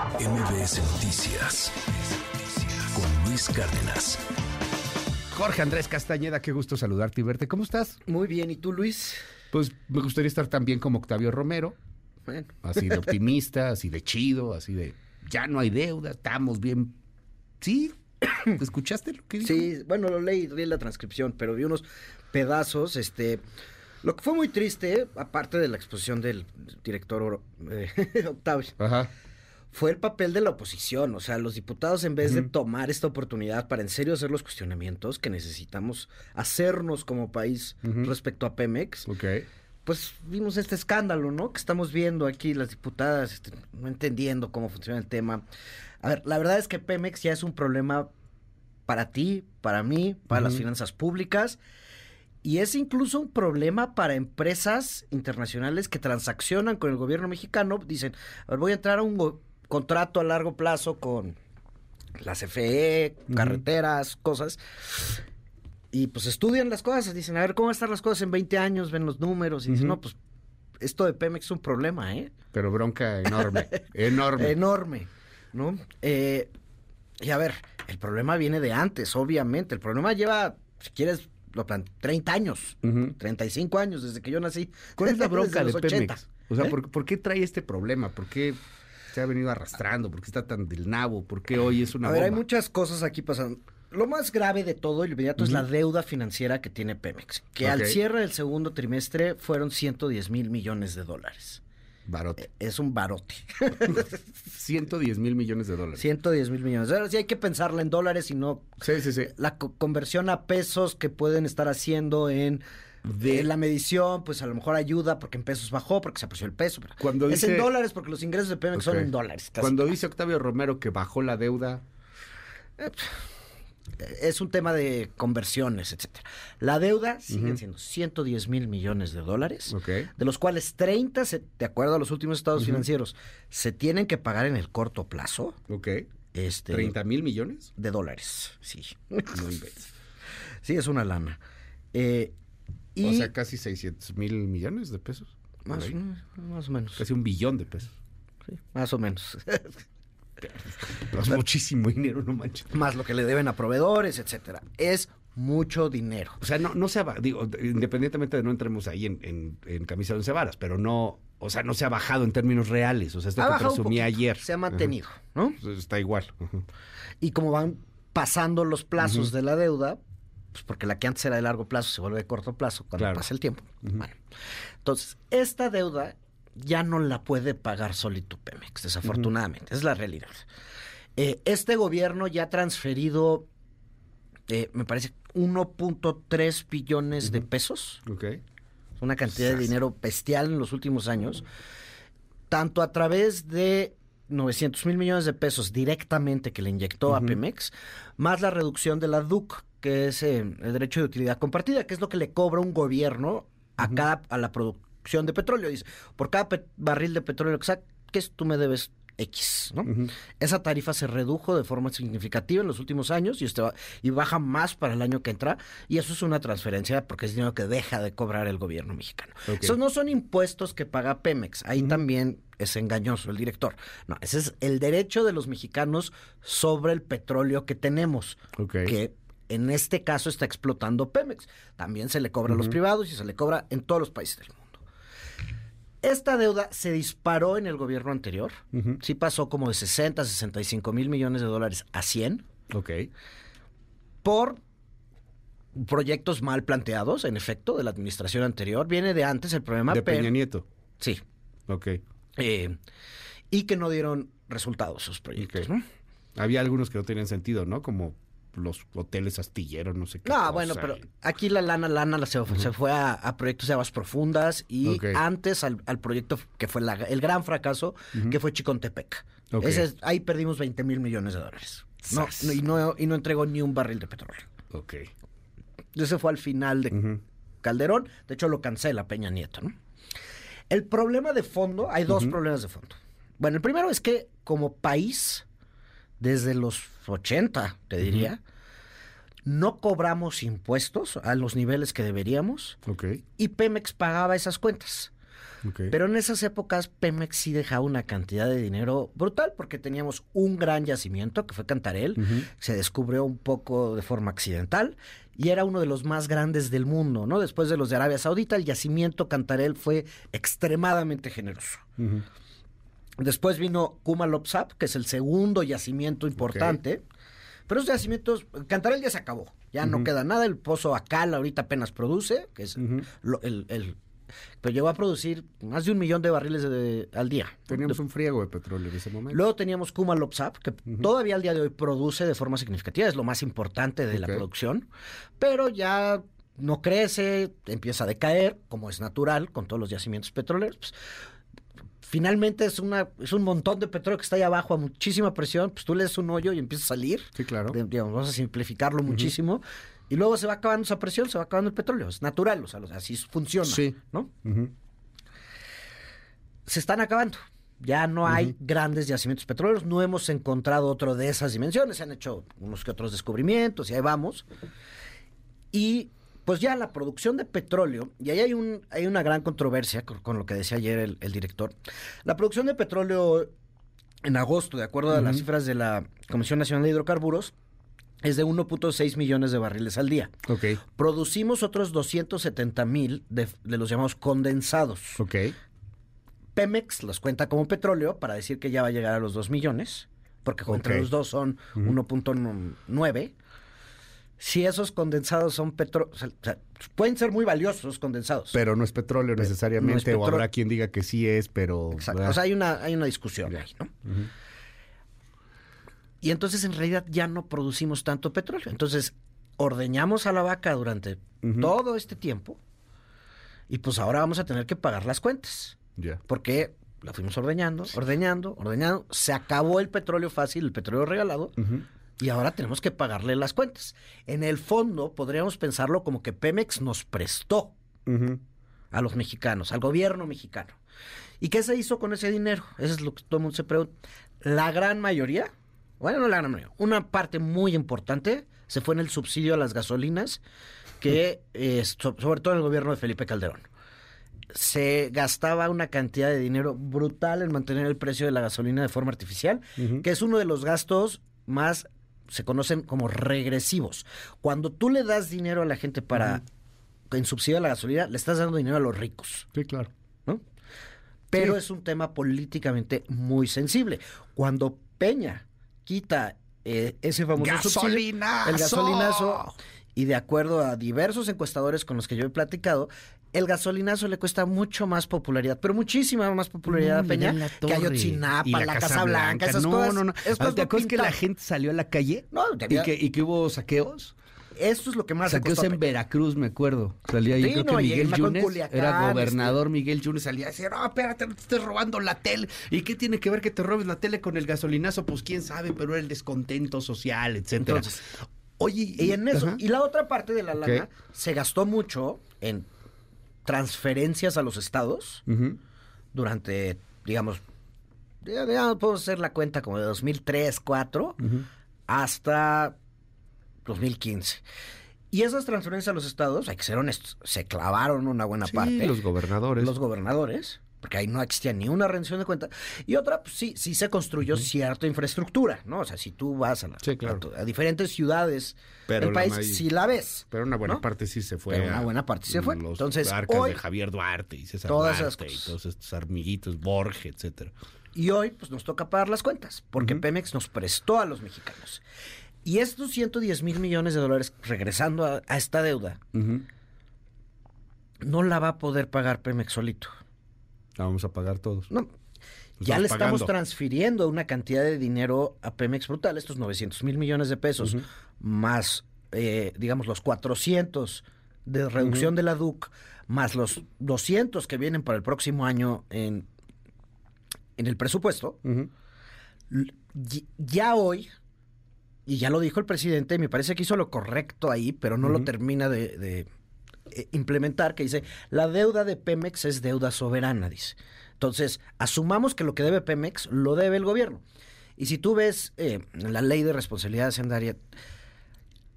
MBS Noticias con Luis Cárdenas. Jorge Andrés Castañeda, qué gusto saludarte y verte. ¿Cómo estás? Muy bien, ¿y tú, Luis? Pues me gustaría estar tan bien como Octavio Romero, Bueno, así de optimista, así de chido, así de ya no hay deuda, estamos bien. ¿Sí? ¿Escuchaste lo que dijo? sí, bueno, lo leí, leí la transcripción, pero vi unos pedazos, este... Lo que fue muy triste, aparte de la exposición del director eh, Octavio, Ajá. Fue el papel de la oposición. O sea, los diputados, en vez de tomar esta oportunidad para en serio hacer los cuestionamientos que necesitamos hacernos como país respecto a Pemex, pues vimos este escándalo, ¿no? Que estamos viendo aquí las diputadas este, no entendiendo cómo funciona el tema. A ver, la verdad es que Pemex ya es un problema para ti, para mí, para las finanzas públicas. Y es incluso un problema para empresas internacionales que transaccionan con el gobierno mexicano. Dicen, a ver, voy a entrar a un contrato a largo plazo con la CFE, carreteras, cosas. Y pues estudian las cosas, dicen, a ver, ¿cómo van a estar las cosas en 20 años? Ven los números y dicen, no, pues esto de Pemex es un problema, ¿eh? Pero bronca enorme, enorme. Enorme, ¿no? Eh, y a ver, el problema viene de antes, obviamente. El problema lleva, si quieres, lo plan 30 años, Ujú. 35 años desde que yo nací. ¿Cuál es la bronca de los 80. Pemex? O sea, ¿Eh? ¿por, por qué trae este problema? ¿Por qué se ha venido arrastrando? ¿Por qué está tan del nabo? ¿Por qué hoy es una A ver, hay muchas cosas aquí pasando. Lo más grave de todo y inmediato es la deuda financiera que tiene Pemex, que al cierre del segundo trimestre fueron 110 mil millones de dólares. Barote. Es un barote. 110 mil millones de dólares. 110 mil millones. Ahora sí hay que pensarla en dólares y no Sí, sí, sí. la co- conversión a pesos que pueden estar haciendo en, De- en la medición, pues a lo mejor ayuda porque en pesos bajó, porque se apreció el peso. pero Cuando es dice- en dólares porque los ingresos de Pemex son en dólares. Cuando dice Octavio Romero que bajó la deuda, Es un tema de conversiones, etcétera. La deuda siguen siendo 110 mil millones de dólares, de los cuales 30, se- de acuerdo a los últimos estados financieros, se tienen que pagar en el corto plazo. ¿ok? Este, ¿30 mil millones? de dólares, sí. Sí, es una lana. Eh, y O sea, casi 600 mil millones de pesos. más, más o menos. Casi un billón de pesos. Sí, más o menos. Es muchísimo dinero, no manches. más lo que le deben a proveedores, etcétera. Es mucho dinero. O sea, no, no se ha, digo, independientemente de no entremos ahí en, en, en camisa de once varas, pero no, o sea, no se ha bajado en términos reales. O sea, esto Ha que presumí ayer. Se ha mantenido, ¿no? Ajá. Pues Está igual. Ajá. Y como van pasando los plazos de la deuda, pues porque la que antes era de largo plazo se vuelve de corto plazo cuando Claro. pasa el tiempo. Bueno, entonces, esta deuda ya no la puede pagar solito Pemex, desafortunadamente, es la realidad. Eh, este gobierno ya ha transferido, eh, me parece, 1.3 billones de pesos Ok. una cantidad de dinero bestial en los últimos años, tanto a través de 900 mil millones de pesos directamente que le inyectó a Pemex, más la reducción de la DUC, que es eh, el derecho de utilidad compartida, que es lo que le cobra un gobierno a cada a la producción de petróleo. Dice, por cada barril de petróleo que saques, tú me debes X, ¿no? Esa tarifa se redujo de forma significativa en los últimos años y, este va- y baja más para el año que entra. Y eso es una transferencia porque es dinero que deja de cobrar el gobierno mexicano. Ok. Esos no son impuestos que paga Pemex. Ahí también es engañoso el director. No, ese es el derecho de los mexicanos sobre el petróleo que tenemos. Ok. Que en este caso está explotando Pemex. También se le cobra a los privados y se le cobra en todos los países del mundo. Esta deuda se disparó en el gobierno anterior. Sí pasó como de 60, 65 mil millones de dólares a 100 Ok. por proyectos mal planteados, en efecto, de la administración anterior. Viene de antes el problema, De. Peña Nieto. Sí. Ok. Eh, y que no dieron resultados esos proyectos, Ok. ¿no? Había algunos que no tenían sentido, ¿no? Como los hoteles astilleros, no sé qué. No, cosa, bueno, pero aquí la lana, lana la se, se fue a, a proyectos de aguas profundas y antes al, al proyecto que fue la- el gran fracaso, que fue Chicontepec. Ese ahí perdimos 20 mil millones de dólares. No, Sas. no, y, no, y no entregó ni un barril de petróleo. Ok. Ese fue al final de Calderón. De hecho, lo cancela Peña Nieto, ¿no? El problema de fondo, hay dos problemas de fondo. Bueno, el primero es que como país, desde los 80, te diría, no cobramos impuestos a los niveles que deberíamos y Pemex pagaba esas cuentas. Pero en esas épocas Pemex sí dejaba una cantidad de dinero brutal porque teníamos un gran yacimiento que fue Cantarel, se descubrió un poco de forma accidental y era uno de los más grandes del mundo, ¿no? Después de los de Arabia Saudita, el yacimiento Cantarel fue extremadamente generoso. Después vino Kumalopsap, que es el segundo yacimiento importante. Pero esos yacimientos, Cantarel ya se acabó. Ya no queda nada. El pozo Acal ahorita apenas produce, que es el- Pero llegó a producir más de un millón de barriles de- al día. Teníamos un friego de petróleo en ese momento. Luego teníamos Kumalopsap, que todavía al día de hoy produce de forma significativa, es lo más importante de la producción, pero ya no crece, empieza a decaer, como es natural con todos los yacimientos petroleros. Pues, finalmente es una es un montón de petróleo que está ahí abajo a muchísima presión, pues tú le das un hoyo y empieza a salir. Sí, claro. De- digamos, vamos a simplificarlo muchísimo. Y luego se va acabando esa presión, se va acabando el petróleo. Es natural, o sea, así funciona. Sí. ¿no? Se están acabando. Ya no hay grandes yacimientos petroleros, no hemos encontrado otro de esas dimensiones, se han hecho unos que otros descubrimientos y ahí vamos. Y pues ya la producción de petróleo, y ahí hay, un, hay una gran controversia con, con lo que decía ayer el, el director. La producción de petróleo en agosto, de acuerdo a las cifras de la Comisión Nacional de Hidrocarburos, es de 1.6 millones de barriles al día. Ok. Producimos otros 270 mil de, de los llamados condensados. Ok. Pemex los cuenta como petróleo para decir que ya va a llegar a los 2 millones, porque entre Ok. los dos son 1.9. Si esos condensados son petróleo, pueden ser muy valiosos los condensados. Pero no es petróleo necesariamente, no es o habrá quien diga que sí es, pero... Exacto. O sea, hay una, hay una discusión ahí, ¿no? Y entonces en realidad ya no producimos tanto petróleo. Entonces ordeñamos a la vaca durante todo este tiempo y pues ahora vamos a tener que pagar las cuentas. Porque la fuimos ordeñando, ordeñando, ordeñando. Se acabó el petróleo fácil, el petróleo regalado. Y ahora tenemos que pagarle las cuentas. En el fondo, podríamos pensarlo como que Pemex nos prestó a los mexicanos, al gobierno mexicano. ¿Y qué se hizo con ese dinero? Eso es lo que todo el mundo se pregunta. La gran mayoría, bueno, no la gran mayoría, una parte muy importante se fue en el subsidio a las gasolinas, que eh, so- sobre todo en el gobierno de Felipe Calderón. Se gastaba una cantidad de dinero brutal en mantener el precio de la gasolina de forma artificial, que es uno de los gastos más, se conocen como regresivos. Cuando tú le das dinero a la gente para, en subsidio a la gasolina, le estás dando dinero a los ricos. Sí, claro. ¿no? Pero Sí. es un tema políticamente muy sensible. Cuando Peña quita eh, ese famoso ¡Gasolinazo! el gasolinazo, y de acuerdo a diversos encuestadores con los que yo he platicado, el gasolinazo le cuesta mucho más popularidad, pero muchísima más popularidad No, a le Peña la que. Ayotzinapa, Y la, Casa Blanca, esas no, cosas. No, no, cosas ¿Te no acuerdas que la gente salió a la calle? No, ¿Y debía- que, y que hubo saqueos? Esto es lo que más Saqueos en. Veracruz, me acuerdo. Salía ahí, Sí, creo no, que Miguel Yunes, Culiacán, era gobernador Miguel Yunes, salía a decir, no, espérate, no te estés robando la tele. ¿Y qué tiene que ver que te robes la tele con el gasolinazo? Pues quién sabe, pero era el descontento social, etcétera. Entonces, Oye, Y en eso. Ajá. Y la otra parte de la lana se gastó mucho en transferencias a los estados durante, digamos, ya, ya podemos hacer la cuenta como de 2003, 2004 hasta 2015. Y esas transferencias a los estados, hay que ser honestos, se clavaron una buena Sí, parte. los gobernadores. Los gobernadores, porque ahí no existía ni una rendición de cuenta. Y otra, pues sí, sí se construyó cierta infraestructura, ¿no? O sea, si tú vas a, la- Sí, claro. a tu- a diferentes ciudades Pero del país, si la ves. Pero una buena ¿no? parte sí se fue. Pero una buena parte sí se fue. Los Entonces, arcas hoy- de Javier Duarte y César Todas Duarte esas y cosas. todos estos amiguitos, Borges, etcétera. Y hoy, pues nos toca pagar las cuentas, porque Pemex nos prestó a los mexicanos. Y estos 110 mil millones de dólares, regresando a, a esta deuda, no la va a poder pagar Pemex solito. La vamos a pagar todos. No. Ya le estamos pagando. transfiriendo una cantidad de dinero a Pemex brutal, estos 900 mil millones de pesos, más, eh, digamos, los 400 de reducción de la DUC, más los 200 que vienen para el próximo año en, en el presupuesto. Ya hoy, y ya lo dijo el presidente, me parece que hizo lo correcto ahí, pero no lo termina de, de, eh, implementar, que dice, la deuda de Pemex es deuda soberana, dice. Entonces, asumamos que lo que debe Pemex lo debe el gobierno. Y si tú ves eh, la ley de responsabilidad hacendaria,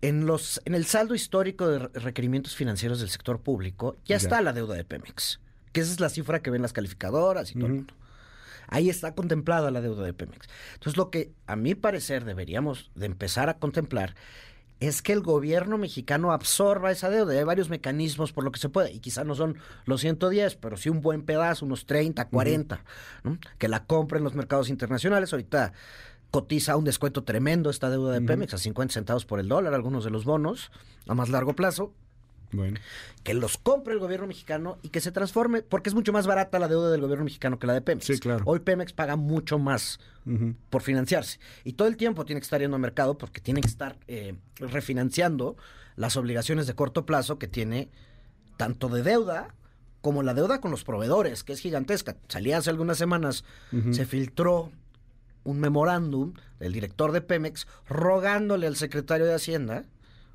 en, los, en el saldo histórico de re- requerimientos financieros del sector público, ya Ya. está la deuda de Pemex. que esa es la cifra que ven las calificadoras y todo el mundo. Ahí está contemplada la deuda de Pemex. Entonces, lo que a mi parecer deberíamos de empezar a contemplar es que el gobierno mexicano absorba esa deuda. Hay varios mecanismos por lo que se puede, y quizás no son los 110, pero sí un buen pedazo, unos 30, 40, ¿no? que la compren en los mercados internacionales. Ahorita cotiza un descuento tremendo esta deuda de Pemex a 50 centavos por el dólar, algunos de los bonos a más largo plazo. Bueno. Que los compre el gobierno mexicano y que se transforme, porque es mucho más barata la deuda del gobierno mexicano que la de Pemex. Sí, claro. Hoy Pemex paga mucho más por financiarse. Y todo el tiempo tiene que estar yendo al mercado porque tiene que estar eh, refinanciando las obligaciones de corto plazo que tiene tanto de deuda como la deuda con los proveedores, que es gigantesca. Salía hace algunas semanas, se filtró un memorándum del director de Pemex rogándole al secretario de Hacienda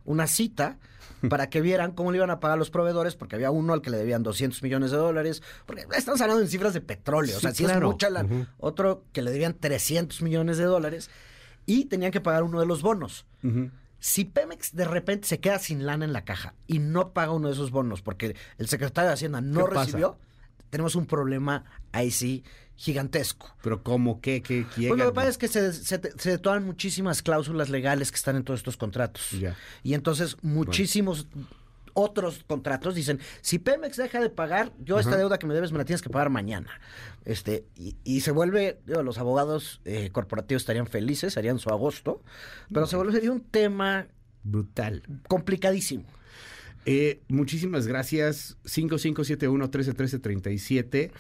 una cita para que vieran cómo le iban a pagar los proveedores, porque había uno al que le debían 200 millones de dólares, porque estamos hablando en cifras de petróleo, o sea, si es mucha la, otro que le debían 300 millones de dólares y tenían que pagar uno de los bonos. Si Pemex de repente se queda sin lana en la caja y no paga uno de esos bonos porque el secretario de Hacienda no recibió, tenemos un problema ahí sí gigantesco. Pero ¿cómo? ¿Qué? ¿Qué? Pues lo que pasa es que se, se, se detonan muchísimas cláusulas legales que están en todos estos contratos. Ya. Y entonces muchísimos otros contratos dicen, si Pemex deja de pagar, yo esta deuda que me debes me la tienes que pagar mañana. Este, y, y se vuelve, digo, los abogados eh, corporativos estarían felices, harían su agosto, pero se volvería un tema Brutal. complicadísimo. Eh, muchísimas gracias. 5571-131337.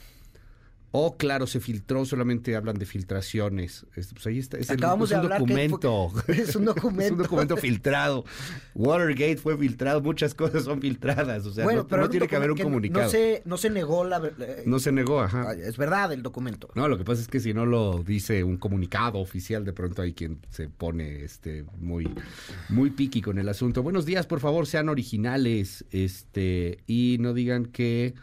O claro, se filtró, solamente hablan de filtraciones. Este, pues ahí está. Es, el- Acabamos es de un que documento. es un documento. es un documento filtrado. Watergate fue filtrado, muchas cosas son filtradas. O sea, no, tiene que haber un comunicado. No se, no se negó la... eh, No se negó, ajá. Es verdad el documento. No, lo que pasa es que si no lo dice un comunicado oficial, de pronto hay quien se pone este muy muy piqui con el asunto. Buenos días, por favor, sean originales, este, y no digan que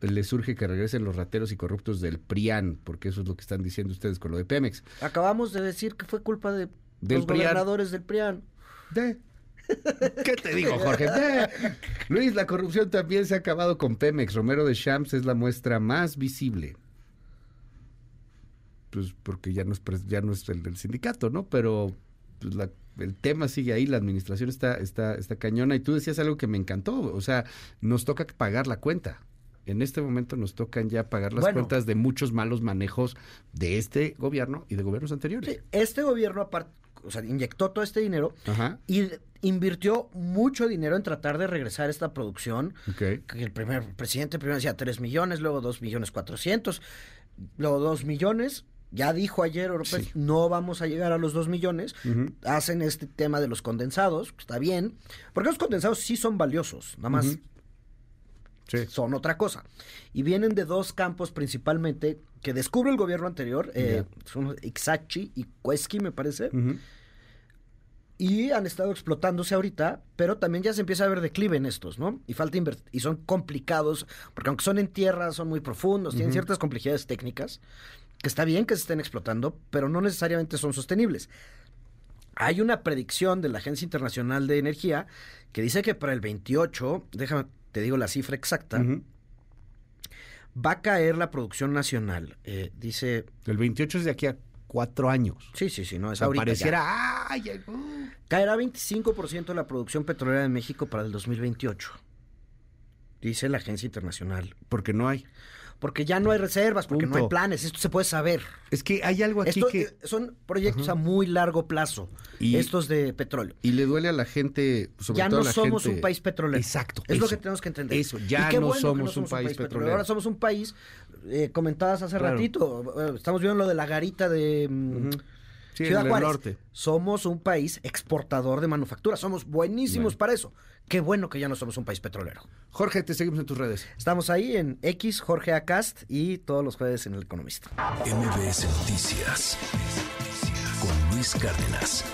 les surge que regresen los rateros y corruptos del PRIAN, porque eso es lo que están diciendo ustedes con lo de Pemex. Acabamos de decir que fue culpa de Del los PRIAN. gobernadores del PRIAN. De. ¿Qué te digo, Jorge? De. Luis, la corrupción también se ha acabado con Pemex. Romero de Champs es la muestra más visible. Pues porque ya no es, ya no es el del sindicato, ¿no? Pero pues, la- el tema sigue ahí, la administración está, está, está cañona. Y tú decías algo que me encantó. O sea, nos toca pagar la cuenta. En este momento nos tocan ya pagar las Bueno. cuentas de muchos malos manejos de este gobierno y de gobiernos anteriores. Este gobierno aparte, o sea, inyectó todo este dinero Ajá. y invirtió mucho dinero en tratar de regresar esta producción. Que el primer presidente primero decía 3 millones, luego 2 millones 400, luego 2 millones. Ya dijo ayer Sí. no vamos a llegar a los 2 millones. Hacen este tema de los condensados, está bien, porque los condensados sí son valiosos, nada más. Sí. son otra cosa. Y vienen de dos campos principalmente que descubre el gobierno anterior, eh, son Ixachi y Cuesqui, me parece, y han estado explotándose ahorita, pero también ya se empieza a ver declive en estos, ¿no? Y falta y son complicados, porque aunque son en tierra, son muy profundos, tienen ciertas complejidades técnicas, que está bien que se estén explotando, pero no necesariamente son sostenibles. Hay una predicción de la Agencia Internacional de Energía que dice que para el 28, déjame, te digo la cifra exacta, va a caer la producción nacional. Eh, dice, El 28 es de aquí a cuatro años. sí, sí, sí, no O es sea, ahorita. pareciera, ¡ay! ay, uh! Caerá 25% de la producción petrolera de México para el 2028. Dice la Agencia Internacional. Porque no hay. Porque ya no hay reservas, porque no hay planes. Esto se puede saber. Es que hay algo aquí Esto que... son proyectos a muy largo plazo. Y- estos de petróleo. Y le duele a la gente, sobre ya todo no a la somos gente- un país petrolero. Exacto. Es lo que tenemos que entender. Eso, ya no bueno que somos un país petrolero. Ahora somos un país, eh, comentabas hace Claro. ratito, estamos viendo lo de la garita de mm, Ujú. Sí, Ciudad Juárez. norte. Somos un país exportador de manufactura. Somos buenísimos Bueno. para eso. Qué bueno que ya no somos un país petrolero. Jorge, te seguimos en tus redes. Estamos ahí en X, Jorge Acast y todos los jueves en El Economista. MBS Noticias con Luis Cárdenas.